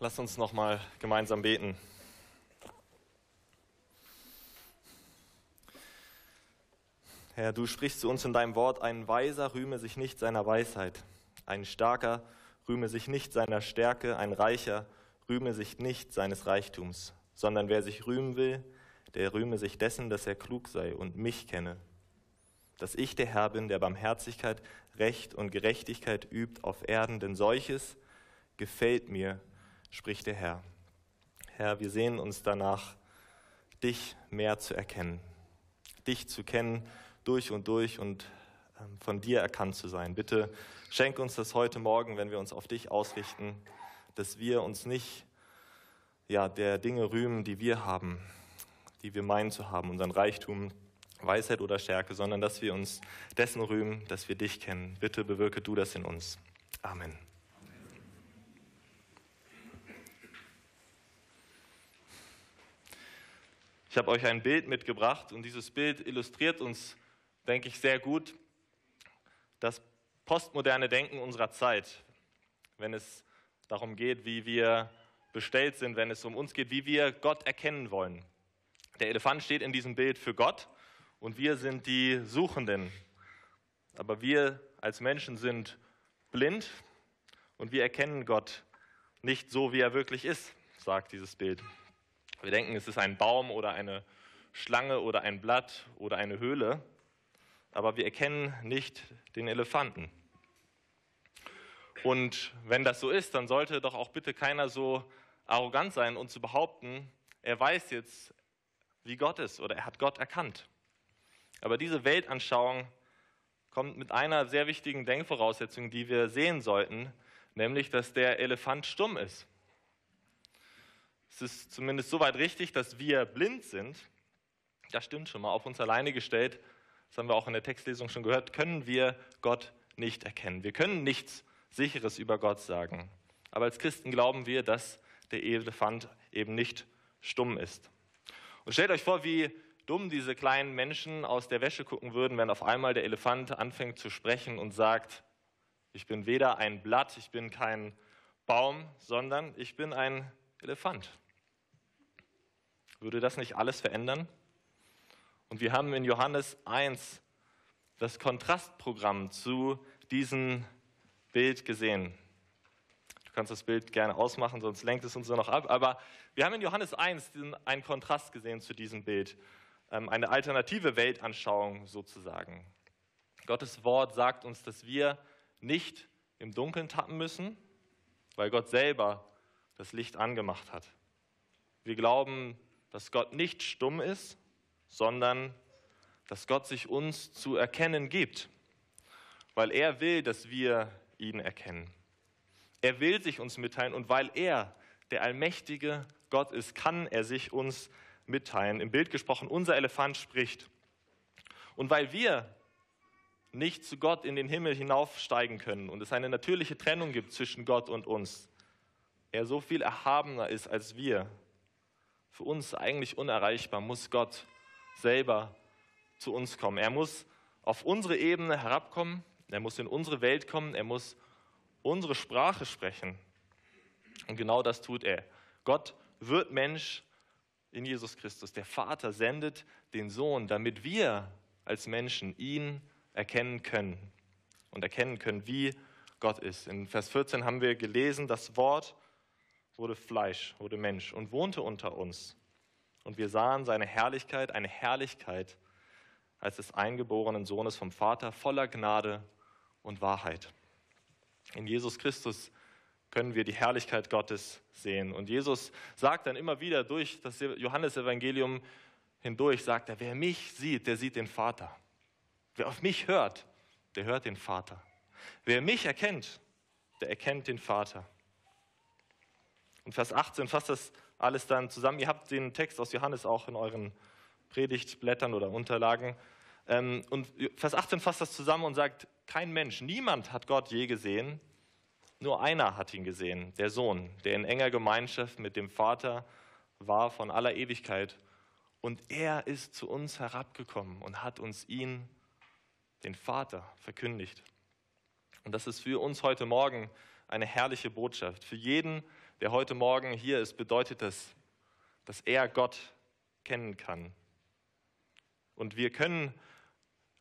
Lass uns noch mal gemeinsam beten. Herr, du sprichst zu uns in deinem Wort, ein Weiser rühme sich nicht seiner Weisheit, ein Starker rühme sich nicht seiner Stärke, ein Reicher rühme sich nicht seines Reichtums, sondern wer sich rühmen will, der rühme sich dessen, dass er klug sei und mich kenne, dass ich der Herr bin, der Barmherzigkeit, Recht und Gerechtigkeit übt auf Erden, denn solches gefällt mir, spricht der Herr. Herr, wir sehen uns danach, dich mehr zu erkennen, dich zu kennen durch und durch und ähm, von dir erkannt zu sein. Bitte schenk uns das heute Morgen, wenn wir uns auf dich ausrichten, dass wir uns nicht ja, der Dinge rühmen, die wir haben, die wir meinen zu haben, unseren Reichtum, Weisheit oder Stärke, sondern dass wir uns dessen rühmen, dass wir dich kennen. Bitte bewirke du das in uns. Amen. Ich habe euch ein Bild mitgebracht und dieses Bild illustriert uns, denke ich, sehr gut das postmoderne Denken unserer Zeit, wenn es darum geht, wie wir bestellt sind, wenn es um uns geht, wie wir Gott erkennen wollen. Der Elefant steht in diesem Bild für Gott und wir sind die Suchenden. Aber wir als Menschen sind blind und wir erkennen Gott nicht so, wie er wirklich ist, sagt dieses Bild. Wir denken, es ist ein Baum oder eine Schlange oder ein Blatt oder eine Höhle, aber wir erkennen nicht den Elefanten. Und wenn das so ist, dann sollte doch auch bitte keiner so arrogant sein und zu behaupten, er weiß jetzt, wie Gott ist oder er hat Gott erkannt. Aber diese Weltanschauung kommt mit einer sehr wichtigen Denkvoraussetzung, die wir sehen sollten, nämlich dass der Elefant stumm ist. Es ist zumindest soweit richtig, dass wir blind sind. Das stimmt schon mal. Auf uns alleine gestellt, das haben wir auch in der Textlesung schon gehört, können wir Gott nicht erkennen. Wir können nichts Sicheres über Gott sagen. Aber als Christen glauben wir, dass der Elefant eben nicht stumm ist. Und stellt euch vor, wie dumm diese kleinen Menschen aus der Wäsche gucken würden, wenn auf einmal der Elefant anfängt zu sprechen und sagt, ich bin weder ein Blatt, ich bin kein Baum, sondern ich bin ein Elefant. Würde das nicht alles verändern? Und wir haben in Johannes 1 das Kontrastprogramm zu diesem Bild gesehen. Du kannst das Bild gerne ausmachen, sonst lenkt es uns nur noch ab. Aber wir haben in Johannes 1 einen Kontrast gesehen zu diesem Bild. Ähm, eine alternative Weltanschauung sozusagen. Gottes Wort sagt uns, dass wir nicht im Dunkeln tappen müssen, weil Gott selber das Licht angemacht hat. Wir glauben, dass Gott nicht stumm ist, sondern dass Gott sich uns zu erkennen gibt, weil er will, dass wir ihn erkennen. Er will sich uns mitteilen und weil er der allmächtige Gott ist, kann er sich uns mitteilen. Im Bild gesprochen, unser Elefant spricht. Und weil wir nicht zu Gott in den Himmel hinaufsteigen können und es eine natürliche Trennung gibt zwischen Gott und uns, er so viel erhabener ist als wir, für uns eigentlich unerreichbar, muss Gott selber zu uns kommen. Er muss auf unsere Ebene herabkommen, er muss in unsere Welt kommen, er muss unsere Sprache sprechen. Und genau das tut er. Gott wird Mensch in Jesus Christus. Der Vater sendet den Sohn, damit wir als Menschen ihn erkennen können und erkennen können, wie Gott ist. In Vers 14 haben wir gelesen, das Wort wurde Fleisch, wurde Mensch und wohnte unter uns. Und wir sahen seine Herrlichkeit, eine Herrlichkeit als des eingeborenen Sohnes vom Vater, voller Gnade und Wahrheit. In Jesus Christus können wir die Herrlichkeit Gottes sehen. Und Jesus sagt dann immer wieder durch das Johannesevangelium hindurch, sagt er, wer mich sieht, der sieht den Vater. Wer auf mich hört, der hört den Vater. Wer mich erkennt, der erkennt den Vater. Und Vers 18 fasst das alles dann zusammen. Ihr habt den Text aus Johannes auch in euren Predigtblättern oder Unterlagen. Ähm, und Vers 18 fasst das zusammen und sagt, kein Mensch, niemand hat Gott je gesehen, nur einer hat ihn gesehen, der Sohn, der in enger Gemeinschaft mit dem Vater war von aller Ewigkeit. Und er ist zu uns herabgekommen und hat uns ihn, den Vater, verkündigt. Und das ist für uns heute Morgen eine herrliche Botschaft. Für jeden, der heute Morgen hier ist, bedeutet das, dass er Gott kennen kann. Und wir können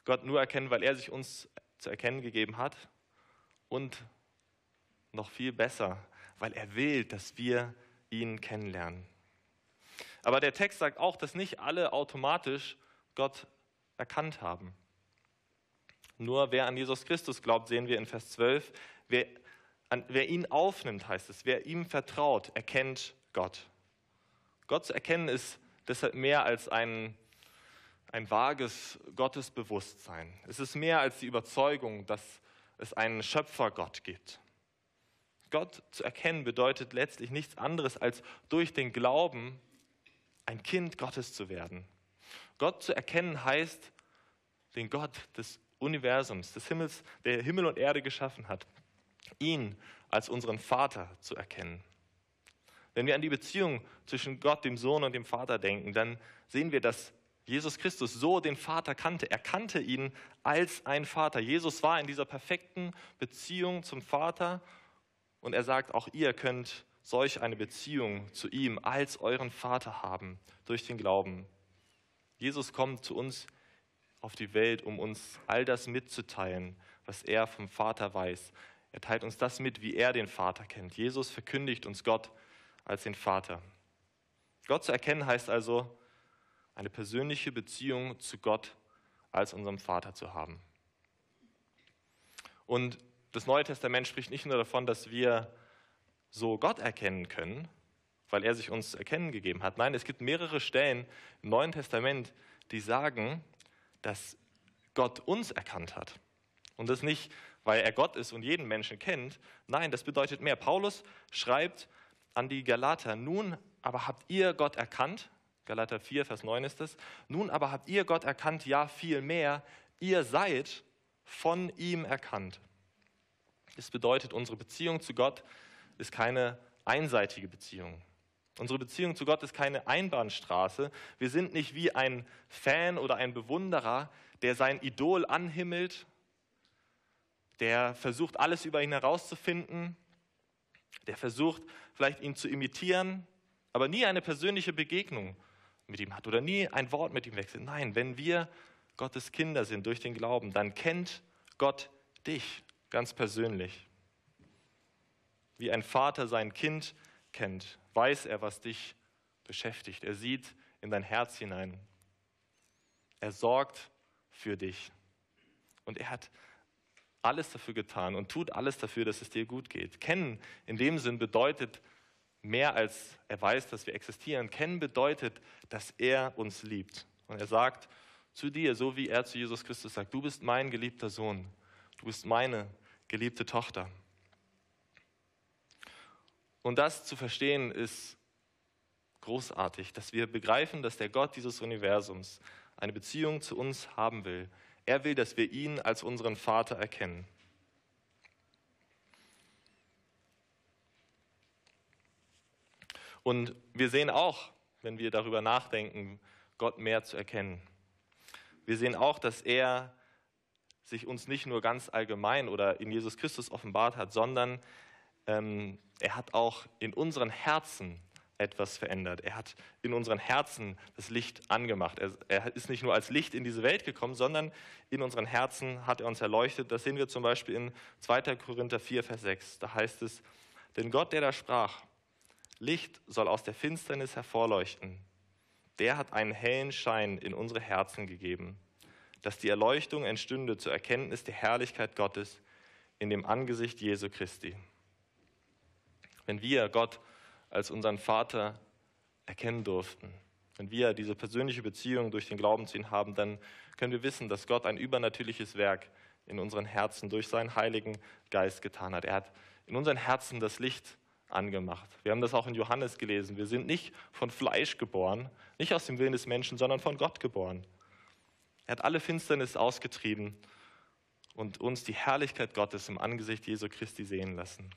Gott nur erkennen, weil er sich uns zu erkennen gegeben hat. Und noch viel besser, weil er will, dass wir ihn kennenlernen. Aber der Text sagt auch, dass nicht alle automatisch Gott erkannt haben. Nur wer an Jesus Christus glaubt, sehen wir in Vers 12, wer, an, wer ihn aufnimmt, heißt es, wer ihm vertraut, erkennt Gott. Gott zu erkennen ist deshalb mehr als ein, ein vages Gottesbewusstsein. Es ist mehr als die Überzeugung, dass es einen Schöpfergott gibt. Gott zu erkennen bedeutet letztlich nichts anderes, als durch den Glauben ein Kind Gottes zu werden. Gott zu erkennen heißt, den Gott des Universums, des Himmels, der Himmel und Erde geschaffen hat, ihn als unseren Vater zu erkennen. Wenn wir an die Beziehung zwischen Gott, dem Sohn und dem Vater denken, dann sehen wir, dass Jesus Christus so den Vater kannte. Er kannte ihn als ein Vater. Jesus war in dieser perfekten Beziehung zum Vater und er sagt, auch ihr könnt solch eine Beziehung zu ihm als euren Vater haben durch den Glauben. Jesus kommt zu uns auf die Welt, um uns all das mitzuteilen, was er vom Vater weiß. Er teilt uns das mit, wie er den Vater kennt. Jesus verkündigt uns Gott als den Vater. Gott zu erkennen heißt also, eine persönliche Beziehung zu Gott als unserem Vater zu haben. Und das Neue Testament spricht nicht nur davon, dass wir so Gott erkennen können, weil er sich uns erkennen gegeben hat. Nein, es gibt mehrere Stellen im Neuen Testament, die sagen, dass Gott uns erkannt hat. Und das nicht, weil er Gott ist und jeden Menschen kennt. Nein, das bedeutet mehr. Paulus schreibt an die Galater, nun aber habt ihr Gott erkannt, Galater 4, Vers 9 ist es, nun aber habt ihr Gott erkannt, ja viel mehr, ihr seid von ihm erkannt. Das bedeutet, unsere Beziehung zu Gott ist keine einseitige Beziehung. Unsere Beziehung zu Gott ist keine Einbahnstraße. Wir sind nicht wie ein Fan oder ein Bewunderer, der sein Idol anhimmelt, der versucht, alles über ihn herauszufinden, der versucht, vielleicht ihn zu imitieren, aber nie eine persönliche Begegnung mit ihm hat oder nie ein Wort mit ihm wechselt. Nein, wenn wir Gottes Kinder sind durch den Glauben, dann kennt Gott dich ganz persönlich. Wie ein Vater sein Kind kennt, weiß er, was dich beschäftigt. Er sieht in dein Herz hinein. Er sorgt für dich. Und er hat alles dafür getan und tut alles dafür, dass es dir gut geht. Kennen in dem Sinn bedeutet mehr als er weiß, dass wir existieren. Kennen bedeutet, dass er uns liebt. Und er sagt zu dir, so wie er zu Jesus Christus sagt, du bist mein geliebter Sohn. Du bist meine geliebte Tochter. Und das zu verstehen ist großartig, dass wir begreifen, dass der Gott dieses Universums eine Beziehung zu uns haben will. Er will, dass wir ihn als unseren Vater erkennen. Und wir sehen auch, wenn wir darüber nachdenken, Gott mehr zu erkennen. Wir sehen auch, dass er sich uns nicht nur ganz allgemein oder in Jesus Christus offenbart hat, sondern ähm, er hat auch in unseren Herzen etwas verändert. Er hat in unseren Herzen das Licht angemacht. Er, er, ist nicht nur als Licht in diese Welt gekommen, sondern in unseren Herzen hat er uns erleuchtet. Das sehen wir zum Beispiel in 2. Korinther 4, Vers 6. Da heißt es, denn Gott, der da sprach, Licht soll aus der Finsternis hervorleuchten, der hat einen hellen Schein in unsere Herzen gegeben dass die Erleuchtung entstünde zur Erkenntnis der Herrlichkeit Gottes in dem Angesicht Jesu Christi. Wenn wir Gott als unseren Vater erkennen durften, wenn wir diese persönliche Beziehung durch den Glauben zu ihm haben, dann können wir wissen, dass Gott ein übernatürliches Werk in unseren Herzen durch seinen Heiligen Geist getan hat. Er hat in unseren Herzen das Licht angemacht. Wir haben das auch in Johannes gelesen. Wir sind nicht von Fleisch geboren, nicht aus dem Willen des Menschen, sondern von Gott geboren. Er hat alle Finsternis ausgetrieben und uns die Herrlichkeit Gottes im Angesicht Jesu Christi sehen lassen.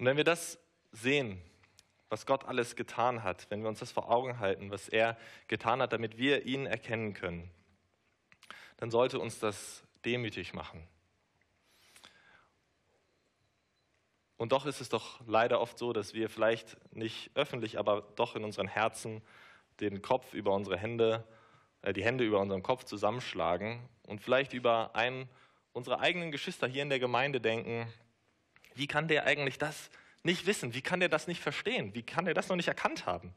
Und wenn wir das sehen, was Gott alles getan hat, wenn wir uns das vor Augen halten, was er getan hat, damit wir ihn erkennen können, dann sollte uns das demütig machen. Und doch ist es doch leider oft so, dass wir vielleicht nicht öffentlich, aber doch in unseren Herzen den Kopf über unsere Hände, äh, die Hände über unseren Kopf zusammenschlagen und vielleicht über einen unserer eigenen Geschwister hier in der Gemeinde denken, wie kann der eigentlich das nicht wissen? Wie kann der das nicht verstehen? Wie kann er das noch nicht erkannt haben?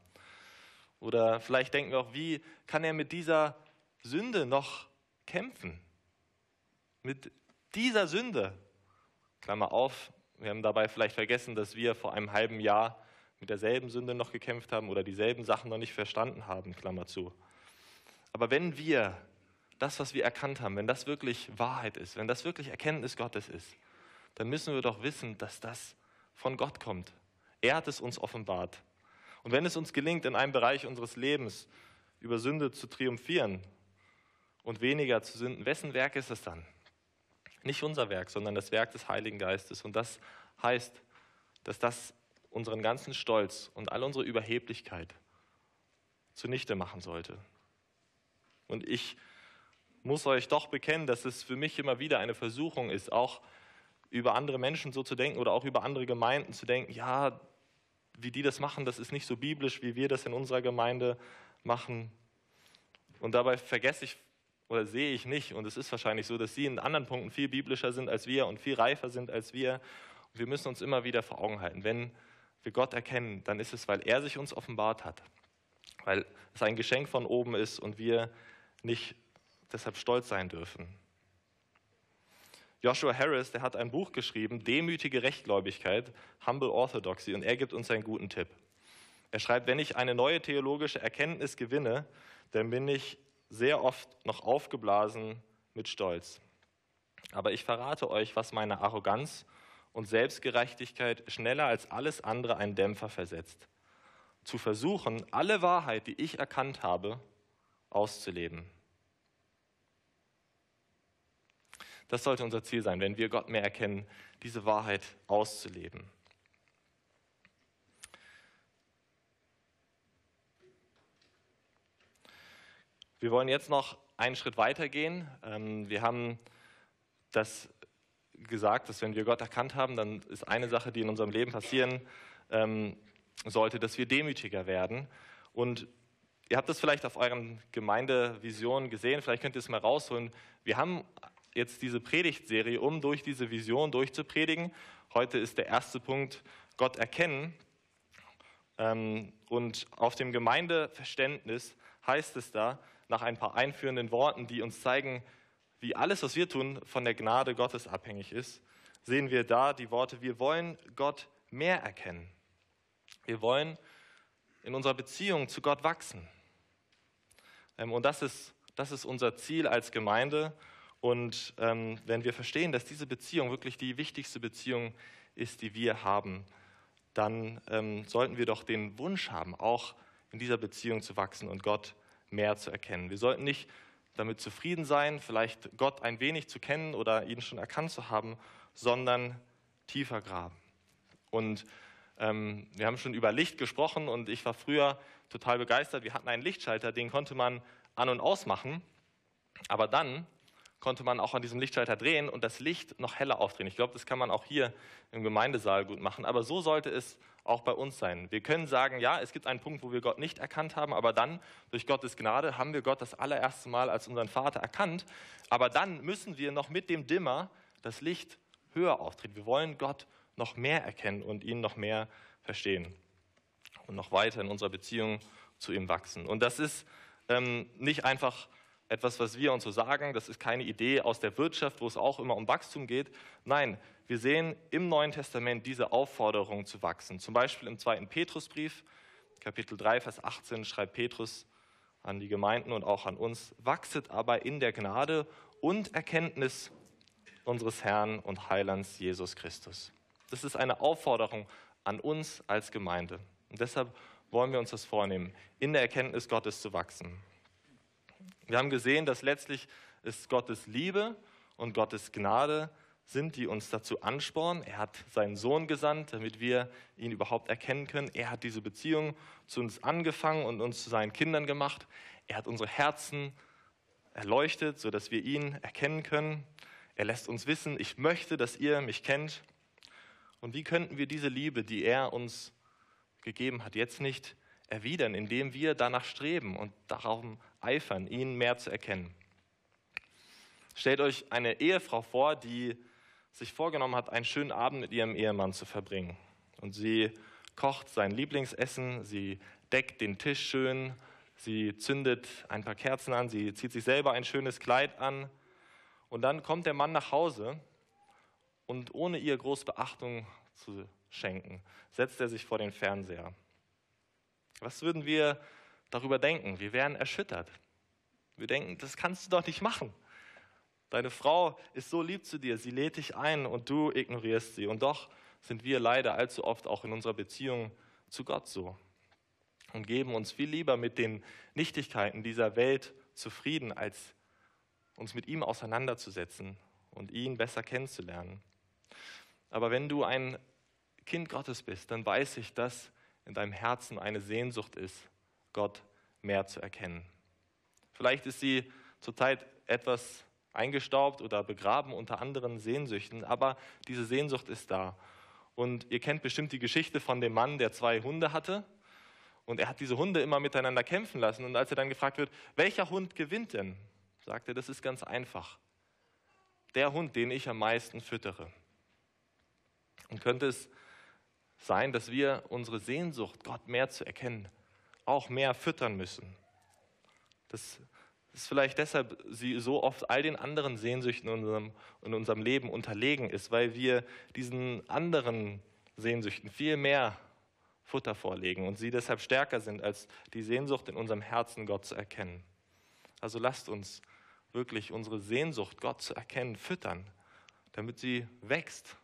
Oder vielleicht denken wir auch, wie kann er mit dieser Sünde noch kämpfen? Mit dieser Sünde. Klammer auf, wir haben dabei vielleicht vergessen, dass wir vor einem halben Jahr mit derselben Sünde noch gekämpft haben oder dieselben Sachen noch nicht verstanden haben, Klammer zu. Aber wenn wir das, was wir erkannt haben, wenn das wirklich Wahrheit ist, wenn das wirklich Erkenntnis Gottes ist, dann müssen wir doch wissen, dass das von Gott kommt. Er hat es uns offenbart. Und wenn es uns gelingt, in einem Bereich unseres Lebens über Sünde zu triumphieren und weniger zu sünden, wessen Werk ist es dann? Nicht unser Werk, sondern das Werk des Heiligen Geistes. Und das heißt, dass das unseren ganzen Stolz und all unsere Überheblichkeit zunichte machen sollte. Und ich muss euch doch bekennen, dass es für mich immer wieder eine Versuchung ist, auch über andere Menschen so zu denken oder auch über andere Gemeinden zu denken, ja, wie die das machen, das ist nicht so biblisch, wie wir das in unserer Gemeinde machen. Und dabei vergesse ich oder sehe ich nicht, und es ist wahrscheinlich so, dass sie in anderen Punkten viel biblischer sind als wir und viel reifer sind als wir. Und wir müssen uns immer wieder vor Augen halten, wenn wir Gott erkennen, dann ist es, weil er sich uns offenbart hat, weil es ein Geschenk von oben ist und wir nicht deshalb stolz sein dürfen. Joshua Harris, der hat ein Buch geschrieben, Demütige Rechtgläubigkeit, Humble Orthodoxy, und er gibt uns einen guten Tipp. Er schreibt, wenn ich eine neue theologische Erkenntnis gewinne, dann bin ich sehr oft noch aufgeblasen mit Stolz. Aber ich verrate euch, was meine Arroganz und Selbstgerechtigkeit schneller als alles andere einen Dämpfer versetzt. Zu versuchen, alle Wahrheit, die ich erkannt habe, auszuleben. Das sollte unser Ziel sein, wenn wir Gott mehr erkennen, diese Wahrheit auszuleben. Wir wollen jetzt noch einen Schritt weiter gehen. Ähm, wir haben das gesagt, dass wenn wir Gott erkannt haben, dann ist eine Sache, die in unserem Leben passieren ähm, sollte, dass wir demütiger werden. Und ihr habt das vielleicht auf euren Gemeindevisionen gesehen, vielleicht könnt ihr es mal rausholen. Wir haben jetzt diese Predigtserie, um durch diese Vision durchzupredigen. Heute ist der erste Punkt Gott erkennen. Ähm, und auf dem Gemeindeverständnis heißt es da, nach ein paar einführenden Worten, die uns zeigen, wie alles, was wir tun, von der Gnade Gottes abhängig ist, sehen wir da die Worte, wir wollen Gott mehr erkennen. Wir wollen in unserer Beziehung zu Gott wachsen. Ähm, und das ist, das ist unser Ziel als Gemeinde. Und ähm, wenn wir verstehen, dass diese Beziehung wirklich die wichtigste Beziehung ist, die wir haben, dann ähm, sollten wir doch den Wunsch haben, auch in dieser Beziehung zu wachsen und Gott mehr zu erkennen. Wir sollten nicht damit zufrieden sein, vielleicht Gott ein wenig zu kennen oder ihn schon erkannt zu haben, sondern tiefer graben. Und ähm, wir haben schon über Licht gesprochen und ich war früher total begeistert. Wir hatten einen Lichtschalter, den konnte man an und ausmachen. Aber dann konnte man auch an diesem Lichtschalter drehen und das Licht noch heller aufdrehen. Ich glaube, das kann man auch hier im Gemeindesaal gut machen. Aber so sollte es auch bei uns sein. Wir können sagen, ja, es gibt einen Punkt, wo wir Gott nicht erkannt haben, aber dann, durch Gottes Gnade, haben wir Gott das allererste Mal als unseren Vater erkannt. Aber dann müssen wir noch mit dem Dimmer das Licht höher aufdrehen. Wir wollen Gott noch mehr erkennen und ihn noch mehr verstehen und noch weiter in unserer Beziehung zu ihm wachsen. Und das ist ähm, nicht einfach etwas, was wir uns so sagen, das ist keine Idee aus der Wirtschaft, wo es auch immer um Wachstum geht. Nein, wir sehen im Neuen Testament diese Aufforderung zu wachsen. Zum Beispiel im zweiten Petrusbrief, Kapitel 3, Vers 18, schreibt Petrus an die Gemeinden und auch an uns, wachset aber in der Gnade und Erkenntnis unseres Herrn und Heilands Jesus Christus. Das ist eine Aufforderung an uns als Gemeinde. Und deshalb wollen wir uns das vornehmen, in der Erkenntnis Gottes zu wachsen. Wir haben gesehen, dass letztlich ist Gottes Liebe und Gottes Gnade sind, die uns dazu anspornen. Er hat seinen Sohn gesandt, damit wir ihn überhaupt erkennen können. Er hat diese Beziehung zu uns angefangen und uns zu seinen Kindern gemacht. Er hat unsere Herzen erleuchtet, sodass wir ihn erkennen können. Er lässt uns wissen, ich möchte, dass ihr mich kennt. Und wie könnten wir diese Liebe, die er uns gegeben hat, jetzt nicht erwidern, indem wir danach streben und darauf eifern, ihn mehr zu erkennen? Stellt euch eine Ehefrau vor, die sich vorgenommen hat, einen schönen Abend mit ihrem Ehemann zu verbringen. Und sie kocht sein Lieblingsessen, sie deckt den Tisch schön, sie zündet ein paar Kerzen an, sie zieht sich selber ein schönes Kleid an. Und dann kommt der Mann nach Hause und ohne ihr groß Beachtung zu schenken, setzt er sich vor den Fernseher. Was würden wir darüber denken? Wir wären erschüttert. Wir denken, das kannst du doch nicht machen. Deine Frau ist so lieb zu dir, sie lädt dich ein und du ignorierst sie. Und doch sind wir leider allzu oft auch in unserer Beziehung zu Gott so und geben uns viel lieber mit den Nichtigkeiten dieser Welt zufrieden, als uns mit ihm auseinanderzusetzen und ihn besser kennenzulernen. Aber wenn du ein Kind Gottes bist, dann weiß ich, dass in deinem Herzen eine Sehnsucht ist, Gott mehr zu erkennen. Vielleicht ist sie zurzeit etwas eingestaubt oder begraben unter anderen Sehnsüchten, aber diese Sehnsucht ist da. Und ihr kennt bestimmt die Geschichte von dem Mann, der zwei Hunde hatte. Und er hat diese Hunde immer miteinander kämpfen lassen. Und als er dann gefragt wird, welcher Hund gewinnt denn? sagt er, das ist ganz einfach. Der Hund, den ich am meisten füttere. Und könnte es sein, dass wir unsere Sehnsucht, Gott mehr zu erkennen, auch mehr füttern müssen? Das dass vielleicht deshalb sie so oft all den anderen Sehnsüchten in unserem, in unserem Leben unterlegen ist, weil wir diesen anderen Sehnsüchten viel mehr Futter vorlegen und sie deshalb stärker sind als die Sehnsucht in unserem Herzen, Gott zu erkennen. Also lasst uns wirklich unsere Sehnsucht, Gott zu erkennen, füttern, damit sie wächst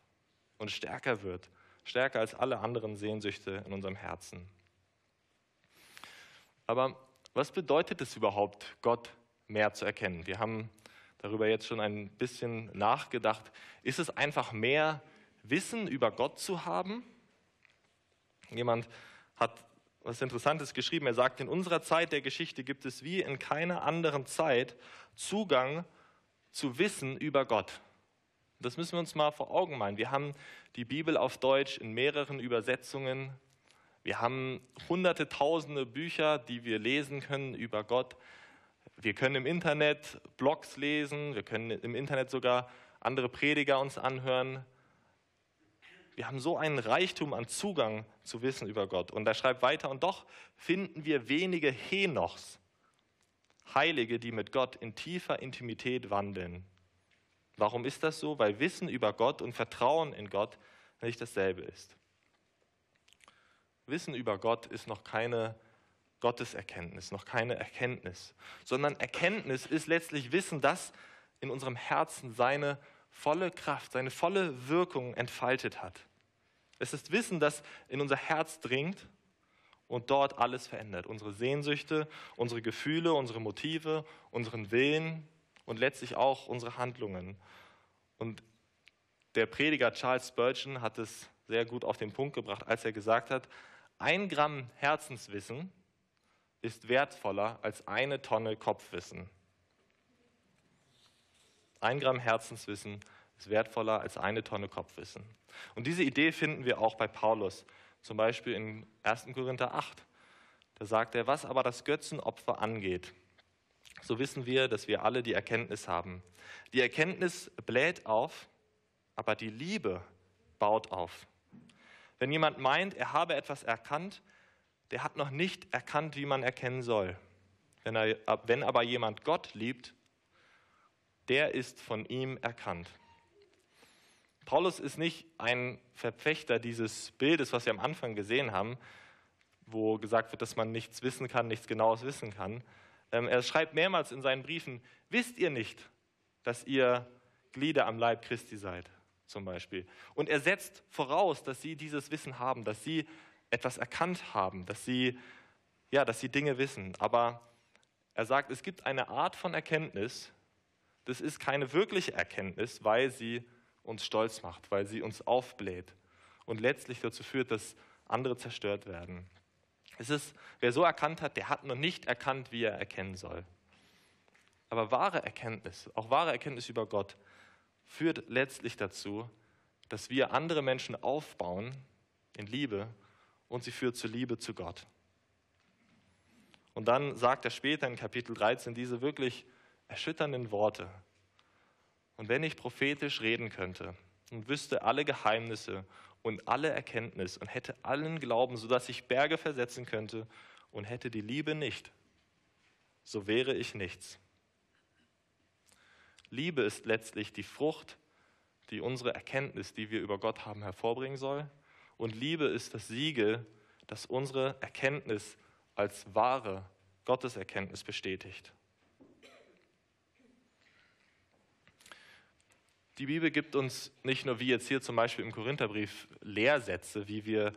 und stärker wird, stärker als alle anderen Sehnsüchte in unserem Herzen. Aber was bedeutet es überhaupt, Gott mehr zu erkennen. Wir haben darüber jetzt schon ein bisschen nachgedacht. Ist es einfach mehr Wissen über Gott zu haben? Jemand hat was Interessantes geschrieben. Er sagt, in unserer Zeit der Geschichte gibt es wie in keiner anderen Zeit Zugang zu Wissen über Gott. Das müssen wir uns mal vor Augen malen. Wir haben die Bibel auf Deutsch in mehreren Übersetzungen. Wir haben hunderte, tausende Bücher, die wir lesen können über Gott. Wir können im Internet Blogs lesen, wir können im Internet sogar andere Prediger uns anhören. Wir haben so einen Reichtum an Zugang zu Wissen über Gott. Und er schreibt weiter, und doch finden wir wenige Henochs, Heilige, die mit Gott in tiefer Intimität wandeln. Warum ist das so? Weil Wissen über Gott und Vertrauen in Gott nicht dasselbe ist. Wissen über Gott ist noch keine Gotteserkenntnis, noch keine Erkenntnis, sondern Erkenntnis ist letztlich Wissen, das in unserem Herzen seine volle Kraft, seine volle Wirkung entfaltet hat. Es ist Wissen, das in unser Herz dringt und dort alles verändert. Unsere Sehnsüchte, unsere Gefühle, unsere Motive, unseren Willen und letztlich auch unsere Handlungen. Und der Prediger Charles Spurgeon hat es sehr gut auf den Punkt gebracht, als er gesagt hat, ein Gramm Herzenswissen ist wertvoller als eine Tonne Kopfwissen. Ein Gramm Herzenswissen ist wertvoller als eine Tonne Kopfwissen. Und diese Idee finden wir auch bei Paulus, zum Beispiel in 1. Korinther 8. Da sagt er, was aber das Götzenopfer angeht, so wissen wir, dass wir alle die Erkenntnis haben. Die Erkenntnis bläht auf, aber die Liebe baut auf. Wenn jemand meint, er habe etwas erkannt, der hat noch nicht erkannt, wie man erkennen soll. Wenn, er, wenn aber jemand Gott liebt, der ist von ihm erkannt. Paulus ist nicht ein Verfechter dieses Bildes, was wir am Anfang gesehen haben, wo gesagt wird, dass man nichts wissen kann, nichts Genaues wissen kann. Ähm, er schreibt mehrmals in seinen Briefen, wisst ihr nicht, dass ihr Glieder am Leib Christi seid, zum Beispiel. Und er setzt voraus, dass sie dieses Wissen haben, dass sie etwas erkannt haben, dass sie, ja, dass sie Dinge wissen. Aber er sagt, es gibt eine Art von Erkenntnis, das ist keine wirkliche Erkenntnis, weil sie uns stolz macht, weil sie uns aufbläht und letztlich dazu führt, dass andere zerstört werden. Es ist, wer so erkannt hat, der hat noch nicht erkannt, wie er erkennen soll. Aber wahre Erkenntnis, auch wahre Erkenntnis über Gott, führt letztlich dazu, dass wir andere Menschen aufbauen in Liebe und sie führt zur Liebe zu Gott. Und dann sagt er später in Kapitel 13 diese wirklich erschütternden Worte. Und wenn ich prophetisch reden könnte und wüsste alle Geheimnisse und alle Erkenntnis und hätte allen Glauben, sodass ich Berge versetzen könnte und hätte die Liebe nicht, so wäre ich nichts. Liebe ist letztlich die Frucht, die unsere Erkenntnis, die wir über Gott haben, hervorbringen soll. Und Liebe ist das Siegel, das unsere Erkenntnis als wahre Gotteserkenntnis bestätigt. Die Bibel gibt uns nicht nur wie jetzt hier zum Beispiel im Korintherbrief Lehrsätze, wie wir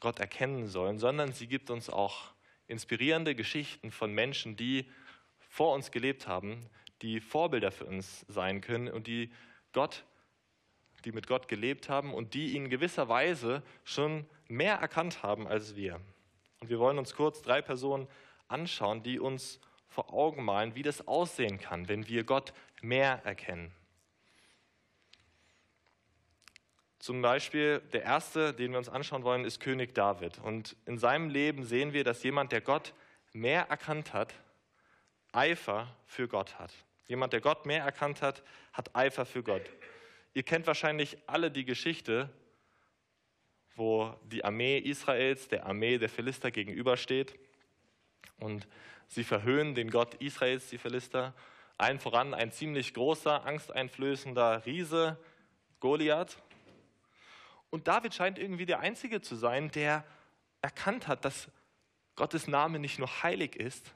Gott erkennen sollen, sondern sie gibt uns auch inspirierende Geschichten von Menschen, die vor uns gelebt haben, die Vorbilder für uns sein können und die Gott, die mit Gott gelebt haben und die in gewisser Weise schon mehr erkannt haben als wir. Und wir wollen uns kurz drei Personen anschauen, die uns vor Augen malen, wie das aussehen kann, wenn wir Gott mehr erkennen. Zum Beispiel der erste, den wir uns anschauen wollen, ist König David. Und in seinem Leben sehen wir, dass jemand, der Gott mehr erkannt hat, Eifer für Gott hat. Jemand, der Gott mehr erkannt hat, hat Eifer für Gott. Ihr kennt wahrscheinlich alle die Geschichte, wo die Armee Israels der Armee der Philister gegenübersteht. Und sie verhöhnen den Gott Israels, die Philister. Allen voran ein ziemlich großer, angsteinflößender Riese, Goliath. Und David scheint irgendwie der Einzige zu sein, der erkannt hat, dass Gottes Name nicht nur heilig ist,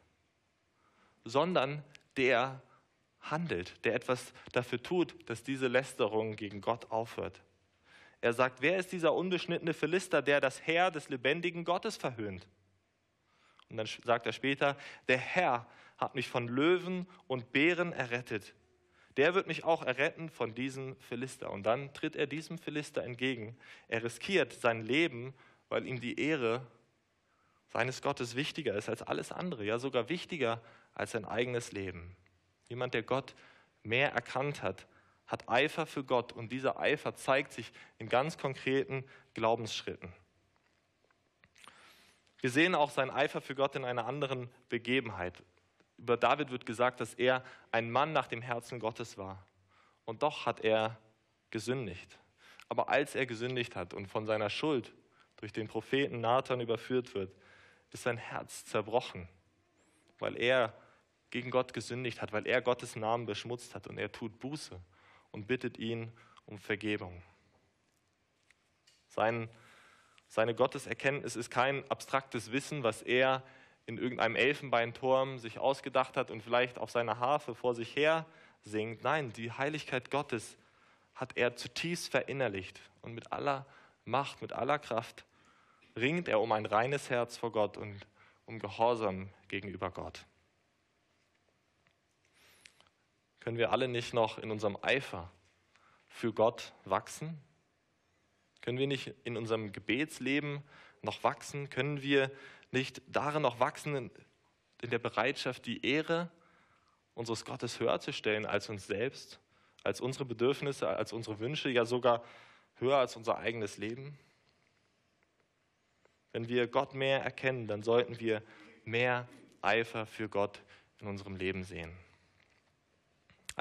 sondern der handelt, der etwas dafür tut, dass diese Lästerung gegen Gott aufhört. Er sagt, wer ist dieser unbeschnittene Philister, der das Heer des lebendigen Gottes verhöhnt? Und dann sagt er später, der Herr hat mich von Löwen und Bären errettet der wird mich auch erretten von diesem Philister. Und dann tritt er diesem Philister entgegen. Er riskiert sein Leben, weil ihm die Ehre seines Gottes wichtiger ist als alles andere, ja sogar wichtiger als sein eigenes Leben. Jemand, der Gott mehr erkannt hat, hat Eifer für Gott und dieser Eifer zeigt sich in ganz konkreten Glaubensschritten. Wir sehen auch seinen Eifer für Gott in einer anderen Begebenheit. Über David wird gesagt, dass er ein Mann nach dem Herzen Gottes war. Und doch hat er gesündigt. Aber als er gesündigt hat und von seiner Schuld durch den Propheten Nathan überführt wird, ist sein Herz zerbrochen, weil er gegen Gott gesündigt hat, weil er Gottes Namen beschmutzt hat und er tut Buße und bittet ihn um Vergebung. Sein, seine Gotteserkenntnis ist kein abstraktes Wissen, was er in irgendeinem Elfenbeinturm sich ausgedacht hat und vielleicht auf seiner Harfe vor sich her singt. Nein, die Heiligkeit Gottes hat er zutiefst verinnerlicht und mit aller Macht, mit aller Kraft ringt er um ein reines Herz vor Gott und um Gehorsam gegenüber Gott. Können wir alle nicht noch in unserem Eifer für Gott wachsen? Können wir nicht in unserem Gebetsleben noch wachsen? Können wir nicht darin noch wachsen, in der Bereitschaft, die Ehre unseres Gottes höher zu stellen als uns selbst, als unsere Bedürfnisse, als unsere Wünsche, ja sogar höher als unser eigenes Leben? Wenn wir Gott mehr erkennen, dann sollten wir mehr Eifer für Gott in unserem Leben sehen.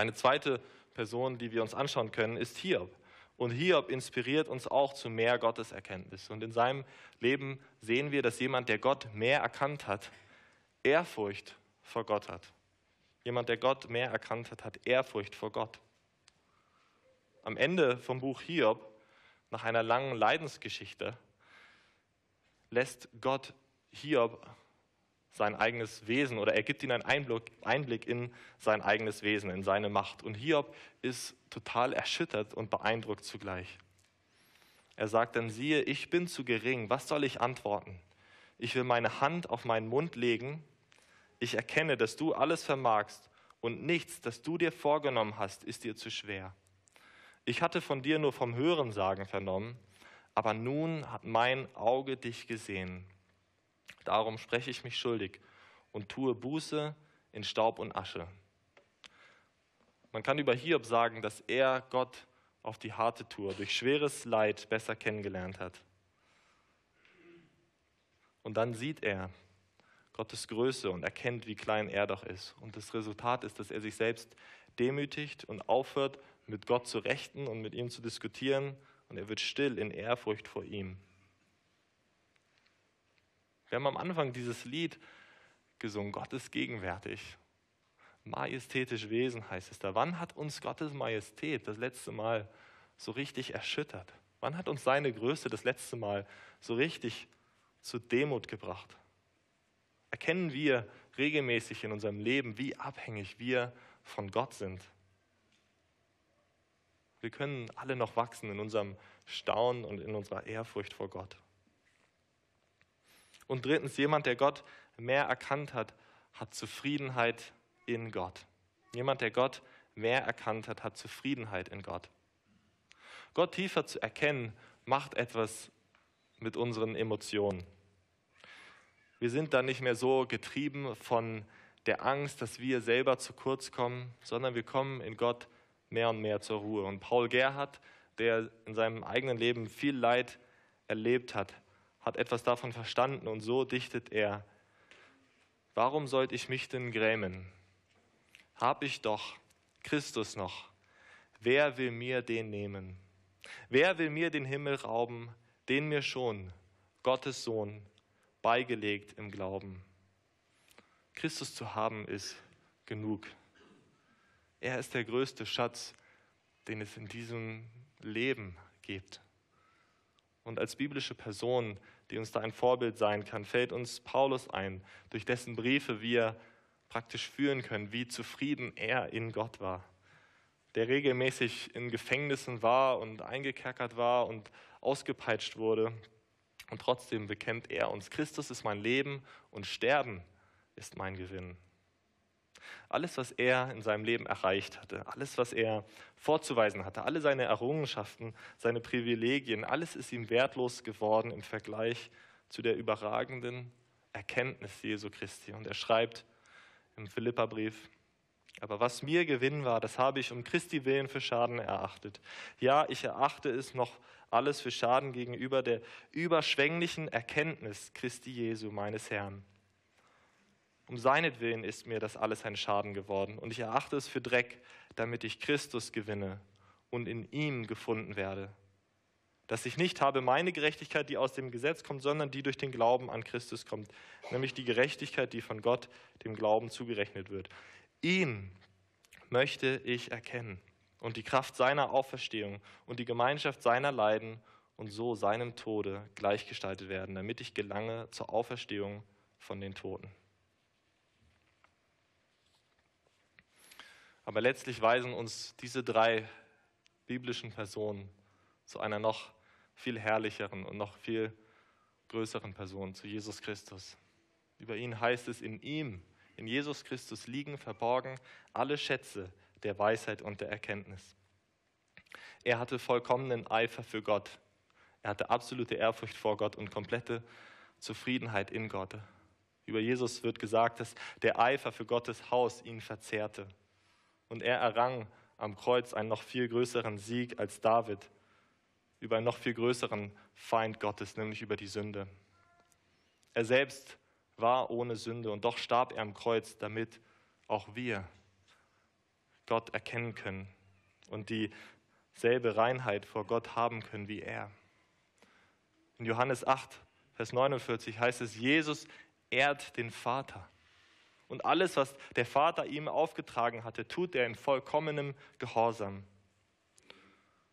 Eine zweite Person, die wir uns anschauen können, ist Hiob. Und Hiob inspiriert uns auch zu mehr Gotteserkenntnis. Und in seinem Leben sehen wir, dass jemand, der Gott mehr erkannt hat, Ehrfurcht vor Gott hat. Jemand, der Gott mehr erkannt hat, hat Ehrfurcht vor Gott. Am Ende vom Buch Hiob, nach einer langen Leidensgeschichte, lässt Gott Hiob sein eigenes Wesen oder er gibt ihm einen Einblick in sein eigenes Wesen, in seine Macht. Und Hiob ist total erschüttert und beeindruckt zugleich. Er sagt dann, siehe, ich bin zu gering, was soll ich antworten? Ich will meine Hand auf meinen Mund legen, ich erkenne, dass du alles vermagst und nichts, das du dir vorgenommen hast, ist dir zu schwer. Ich hatte von dir nur vom Hörensagen vernommen, aber nun hat mein Auge dich gesehen. Darum spreche ich mich schuldig und tue Buße in Staub und Asche. Man kann über Hiob sagen, dass er Gott auf die harte Tour durch schweres Leid besser kennengelernt hat. Und dann sieht er Gottes Größe und erkennt, wie klein er doch ist. Und das Resultat ist, dass er sich selbst demütigt und aufhört, mit Gott zu rechten und mit ihm zu diskutieren. Und er wird still in Ehrfurcht vor ihm. Wir haben am Anfang dieses Lied gesungen, Gott ist gegenwärtig. Majestätisch Wesen heißt es da. Wann hat uns Gottes Majestät das letzte Mal so richtig erschüttert? Wann hat uns seine Größe das letzte Mal so richtig zu Demut gebracht? Erkennen wir regelmäßig in unserem Leben, wie abhängig wir von Gott sind? Wir können alle noch wachsen in unserem Staunen und in unserer Ehrfurcht vor Gott. Und drittens, jemand, der Gott mehr erkannt hat, hat Zufriedenheit in Gott. Jemand, der Gott mehr erkannt hat, hat Zufriedenheit in Gott. Gott tiefer zu erkennen, macht etwas mit unseren Emotionen. Wir sind dann nicht mehr so getrieben von der Angst, dass wir selber zu kurz kommen, sondern wir kommen in Gott mehr und mehr zur Ruhe. Und Paul Gerhardt, der in seinem eigenen Leben viel Leid erlebt hat, hat etwas davon verstanden und so dichtet er, warum sollte ich mich denn grämen? Hab ich doch Christus noch. Wer will mir den nehmen? Wer will mir den Himmel rauben, den mir schon Gottes Sohn beigelegt im Glauben? Christus zu haben ist genug. Er ist der größte Schatz, den es in diesem Leben gibt. Und als biblische Person, die uns da ein Vorbild sein kann, fällt uns Paulus ein, durch dessen Briefe wir praktisch führen können, wie zufrieden er in Gott war. Der regelmäßig in Gefängnissen war und eingekerkert war und ausgepeitscht wurde. Und trotzdem bekennt er uns, Christus ist mein Leben und Sterben ist mein Gewinn. Alles, was er in seinem Leben erreicht hatte, alles, was er vorzuweisen hatte, alle seine Errungenschaften, seine Privilegien, alles ist ihm wertlos geworden im Vergleich zu der überragenden Erkenntnis Jesu Christi. Und er schreibt im Philipperbrief, aber was mir Gewinn war, das habe ich um Christi willen für Schaden erachtet. Ja, ich erachte es noch alles für Schaden gegenüber der überschwänglichen Erkenntnis Christi Jesu, meines Herrn um seinetwillen ist mir das alles ein Schaden geworden. Und ich erachte es für Dreck, damit ich Christus gewinne und in ihm gefunden werde. Dass ich nicht habe meine Gerechtigkeit, die aus dem Gesetz kommt, sondern die durch den Glauben an Christus kommt. Nämlich die Gerechtigkeit, die von Gott dem Glauben zugerechnet wird. Ihn möchte ich erkennen und die Kraft seiner Auferstehung und die Gemeinschaft seiner Leiden und so seinem Tode gleichgestaltet werden, damit ich gelange zur Auferstehung von den Toten. Aber letztlich weisen uns diese drei biblischen Personen zu einer noch viel herrlicheren und noch viel größeren Person, zu Jesus Christus. Über ihn heißt es, in ihm, in Jesus Christus liegen verborgen alle Schätze der Weisheit und der Erkenntnis. Er hatte vollkommenen Eifer für Gott. Er hatte absolute Ehrfurcht vor Gott und komplette Zufriedenheit in Gott. Über Jesus wird gesagt, dass der Eifer für Gottes Haus ihn verzehrte. Und er errang am Kreuz einen noch viel größeren Sieg als David über einen noch viel größeren Feind Gottes, nämlich über die Sünde. Er selbst war ohne Sünde und doch starb er am Kreuz, damit auch wir Gott erkennen können und dieselbe Reinheit vor Gott haben können wie er. In Johannes 8, Vers 49 heißt es, Jesus ehrt den Vater. Und alles, was der Vater ihm aufgetragen hatte, tut er in vollkommenem Gehorsam.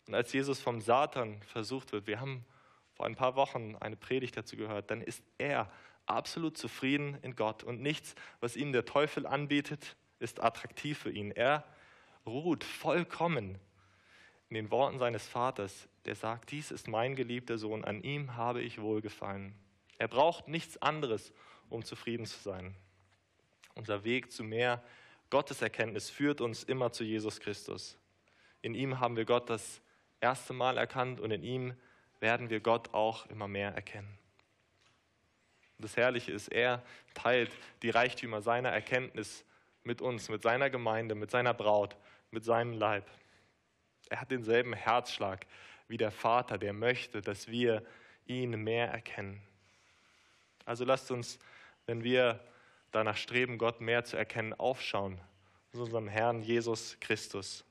Und als Jesus vom Satan versucht wird, wir haben vor ein paar Wochen eine Predigt dazu gehört, dann ist er absolut zufrieden in Gott und nichts, was ihm der Teufel anbietet, ist attraktiv für ihn. Er ruht vollkommen in den Worten seines Vaters, der sagt, dies ist mein geliebter Sohn, an ihm habe ich wohlgefallen. Er braucht nichts anderes, um zufrieden zu sein. Unser Weg zu mehr Gotteserkenntnis führt uns immer zu Jesus Christus. In ihm haben wir Gott das erste Mal erkannt und in ihm werden wir Gott auch immer mehr erkennen. Das Herrliche ist, er teilt die Reichtümer seiner Erkenntnis mit uns, mit seiner Gemeinde, mit seiner Braut, mit seinem Leib. Er hat denselben Herzschlag wie der Vater, der möchte, dass wir ihn mehr erkennen. Also lasst uns, wenn wir danach streben, Gott mehr zu erkennen, aufschauen zu unserem Herrn Jesus Christus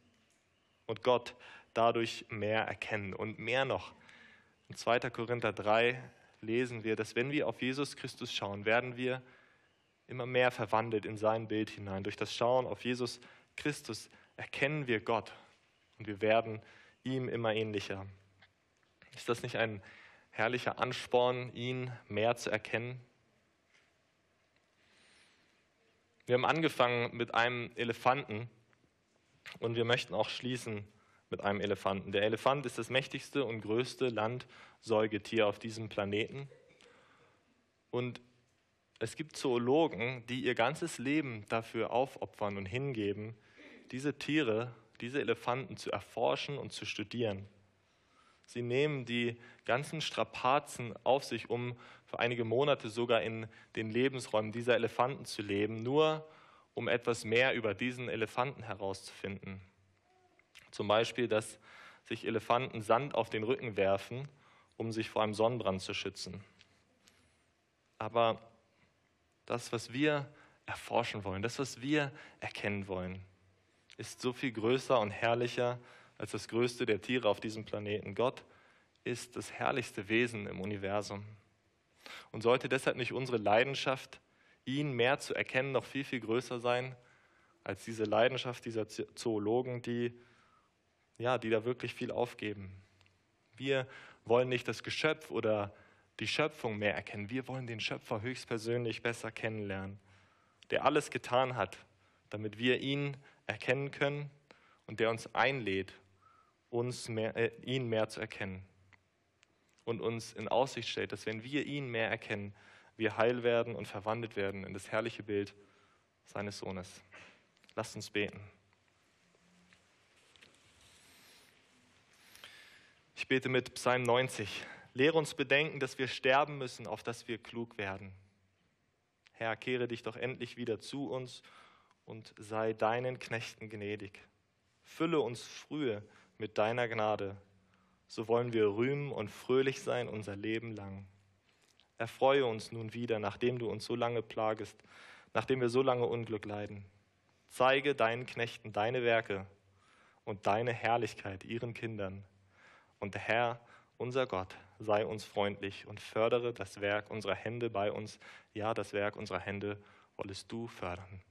und Gott dadurch mehr erkennen. Und mehr noch, in 2. Korinther 3 lesen wir, dass wenn wir auf Jesus Christus schauen, werden wir immer mehr verwandelt in sein Bild hinein. Durch das Schauen auf Jesus Christus erkennen wir Gott und wir werden ihm immer ähnlicher. Ist das nicht ein herrlicher Ansporn, ihn mehr zu erkennen? Wir haben angefangen mit einem Elefanten und wir möchten auch schließen mit einem Elefanten. Der Elefant ist das mächtigste und größte Landsäugetier auf diesem Planeten. Und es gibt Zoologen, die ihr ganzes Leben dafür aufopfern und hingeben, diese Tiere, diese Elefanten zu erforschen und zu studieren. Sie nehmen die ganzen Strapazen auf sich, um für einige Monate sogar in den Lebensräumen dieser Elefanten zu leben, nur um etwas mehr über diesen Elefanten herauszufinden. Zum Beispiel, dass sich Elefanten Sand auf den Rücken werfen, um sich vor einem Sonnenbrand zu schützen. Aber das, was wir erforschen wollen, das, was wir erkennen wollen, ist so viel größer und herrlicher als das größte der Tiere auf diesem Planeten. Gott ist das herrlichste Wesen im Universum. Und sollte deshalb nicht unsere Leidenschaft, ihn mehr zu erkennen, noch viel, viel größer sein als diese Leidenschaft dieser Zoologen, die, ja, die da wirklich viel aufgeben. Wir wollen nicht das Geschöpf oder die Schöpfung mehr erkennen. Wir wollen den Schöpfer höchstpersönlich besser kennenlernen, der alles getan hat, damit wir ihn erkennen können und der uns einlädt, uns mehr, äh, ihn mehr zu erkennen und uns in Aussicht stellt, dass wenn wir ihn mehr erkennen, wir heil werden und verwandelt werden in das herrliche Bild seines Sohnes. Lasst uns beten. Ich bete mit Psalm 90. Lehre uns bedenken, dass wir sterben müssen, auf dass wir klug werden. Herr, kehre dich doch endlich wieder zu uns und sei deinen Knechten gnädig. Fülle uns frühe mit deiner Gnade, so wollen wir rühmen und fröhlich sein unser Leben lang. Erfreue uns nun wieder, nachdem du uns so lange plagest, nachdem wir so lange Unglück leiden. Zeige deinen Knechten deine Werke und deine Herrlichkeit ihren Kindern. Und der Herr, unser Gott, sei uns freundlich und fördere das Werk unserer Hände bei uns. Ja, das Werk unserer Hände wollest du fördern.